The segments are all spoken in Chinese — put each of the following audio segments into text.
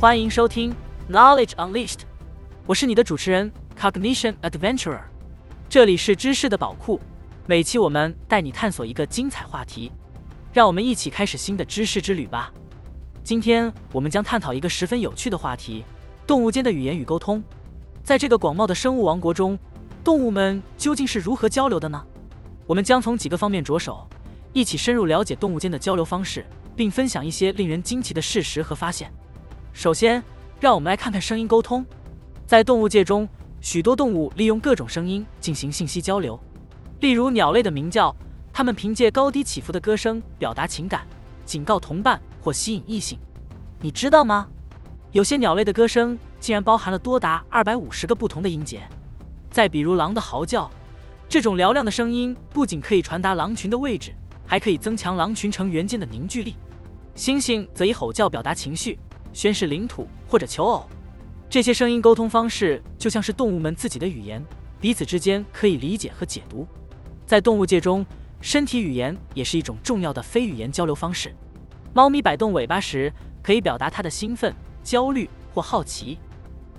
欢迎收听 Knowledge Unleashed，我是你的主持人 Cognition Adventurer，这里是知识的宝库，每期我们带你探索一个精彩话题，让我们一起开始新的知识之旅吧。今天我们将探讨一个十分有趣的话题：动物间的语言与沟通。在这个广袤的生物王国中，动物们究竟是如何交流的呢？我们将从几个方面着手，一起深入了解动物间的交流方式，并分享一些令人惊奇的事实和发现。首先，让我们来看看声音沟通。在动物界中，许多动物利用各种声音进行信息交流。例如，鸟类的鸣叫，它们凭借高低起伏的歌声表达情感，警告同伴或吸引异性。你知道吗？有些鸟类的歌声竟然包含了多达二百五十个不同的音节。再比如，狼的嚎叫，这种嘹亮的声音不仅可以传达狼群的位置，还可以增强狼群成员间的凝聚力。猩猩则以吼叫表达情绪。宣示领土或者求偶，这些声音沟通方式就像是动物们自己的语言，彼此之间可以理解和解读。在动物界中，身体语言也是一种重要的非语言交流方式。猫咪摆动尾巴时，可以表达它的兴奋、焦虑或好奇；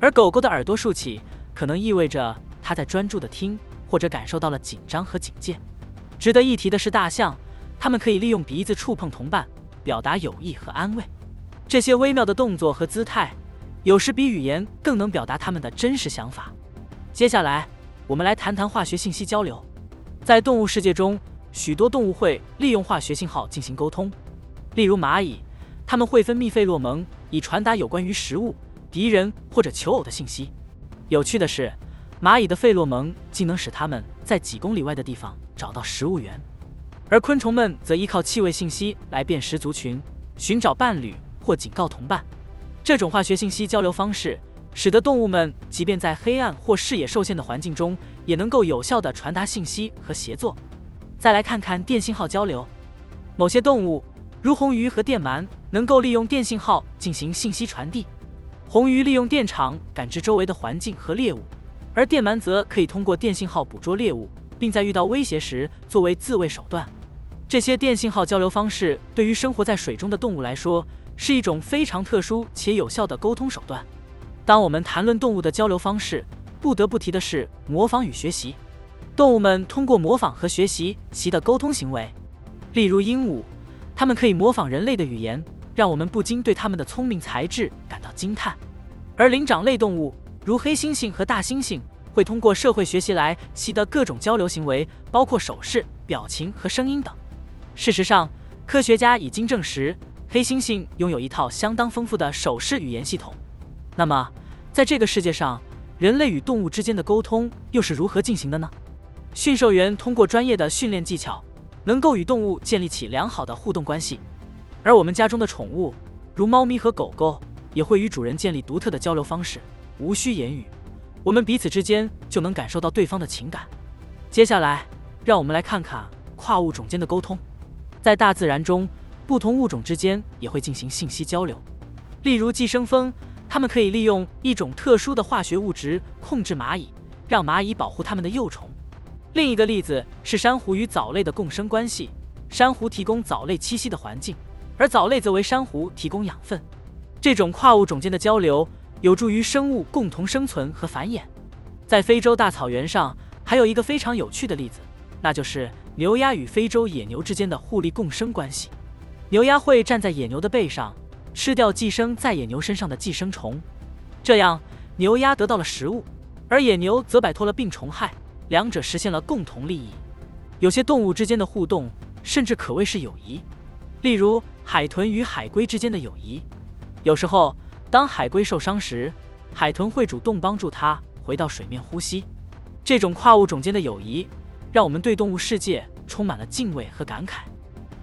而狗狗的耳朵竖起，可能意味着它在专注地听，或者感受到了紧张和警戒。值得一提的是，大象，它们可以利用鼻子触碰同伴，表达友谊和安慰。这些微妙的动作和姿态，有时比语言更能表达它们的真实想法。接下来，我们来谈谈化学信息交流。在动物世界中，许多动物会利用化学信号进行沟通。例如蚂蚁，它们会分泌费洛蒙，以传达有关于食物、敌人或者求偶的信息。有趣的是，蚂蚁的费洛蒙竟能使它们在几公里外的地方找到食物源，而昆虫们则依靠气味信息来辨识族群，寻找伴侣。或警告同伴，这种化学信息交流方式，使得动物们即便在黑暗或视野受限的环境中，也能够有效地传达信息和协作。再来看看电信号交流，某些动物，如红鱼和电鳗，能够利用电信号进行信息传递。红鱼利用电场感知周围的环境和猎物，而电鳗则可以通过电信号捕捉猎物，并在遇到威胁时作为自卫手段。这些电信号交流方式对于生活在水中的动物来说，是一种非常特殊且有效的沟通手段。当我们谈论动物的交流方式，不得不提的是模仿与学习。动物们通过模仿和学习习的沟通行为，例如鹦鹉，它们可以模仿人类的语言，让我们不禁对它们的聪明才智感到惊叹。而灵长类动物，如黑猩猩和大猩猩，会通过社会学习来习得各种交流行为，包括手势、表情和声音等。事实上，科学家已经证实。黑猩猩拥有一套相当丰富的手势语言系统。那么，在这个世界上，人类与动物之间的沟通又是如何进行的呢？驯兽员通过专业的训练技巧，能够与动物建立起良好的互动关系。而我们家中的宠物，如猫咪和狗狗，也会与主人建立独特的交流方式。无需言语，我们彼此之间就能感受到对方的情感。接下来，让我们来看看跨物种间的沟通。在大自然中。不同物种之间也会进行信息交流，例如寄生蜂，它们可以利用一种特殊的化学物质控制蚂蚁，让蚂蚁保护它们的幼虫。另一个例子是珊瑚与藻类的共生关系，珊瑚提供藻类栖息的环境，而藻类则为珊瑚提供养分。这种跨物种间的交流有助于生物共同生存和繁衍。在非洲大草原上，还有一个非常有趣的例子，那就是牛鸭与非洲野牛之间的互利共生关系。牛鸭会站在野牛的背上，吃掉寄生在野牛身上的寄生虫，这样牛鸭得到了食物，而野牛则摆脱了病虫害，两者实现了共同利益。有些动物之间的互动甚至可谓是友谊，例如海豚与海龟之间的友谊。有时候，当海龟受伤时，海豚会主动帮助它回到水面呼吸。这种跨物种间的友谊，让我们对动物世界充满了敬畏和感慨。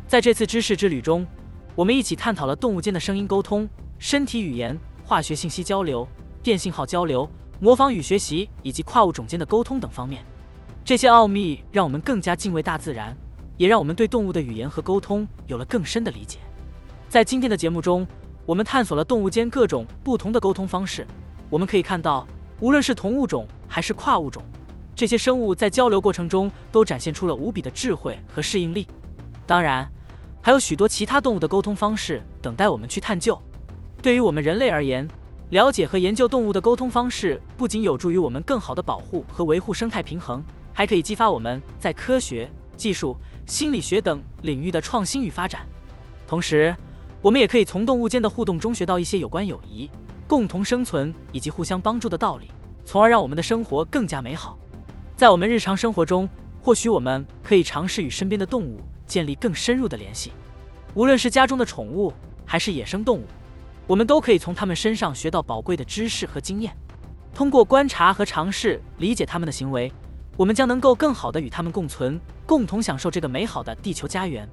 在这次知识之旅中，我们一起探讨了动物间的声音沟通、身体语言、化学信息交流、电信号交流、模仿与学习以及跨物种间的沟通等方面。这些奥秘让我们更加敬畏大自然，也让我们对动物的语言和沟通有了更深的理解。在今天的节目中，我们探索了动物间各种不同的沟通方式。我们可以看到，无论是同物种还是跨物种，这些生物在交流过程中都展现出了无比的智慧和适应力。当然，还有许多其他动物的沟通方式等待我们去探究。对于我们人类而言，了解和研究动物的沟通方式，不仅有助于我们更好的保护和维护生态平衡，还可以激发我们在科学、技术、心理学等领域的创新与发展。同时，我们也可以从动物间的互动中学到一些有关友谊、共同生存以及互相帮助的道理，从而让我们的生活更加美好。在我们日常生活中，或许我们可以尝试与身边的动物建立更深入的联系，无论是家中的宠物还是野生动物。我们都可以从他们身上学到宝贵的知识和经验。通过观察和尝试理解他们的行为，我们将能够更好地与他们共存，共同享受这个美好的地球家园。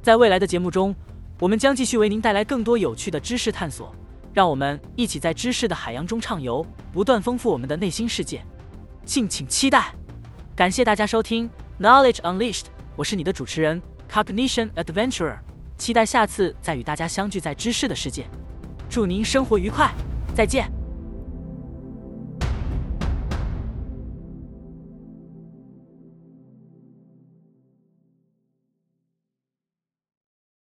在未来的节目中，我们将继续为您带来更多有趣的知识探索。让我们一起在知识的海洋中畅游，不断丰富我们的内心世界。敬请期待！感谢大家收听 Knowledge Unleashed，我是你的主持人 Cognition Adventurer，期待下次再与大家相聚在知识的世界。祝您生活愉快，再见。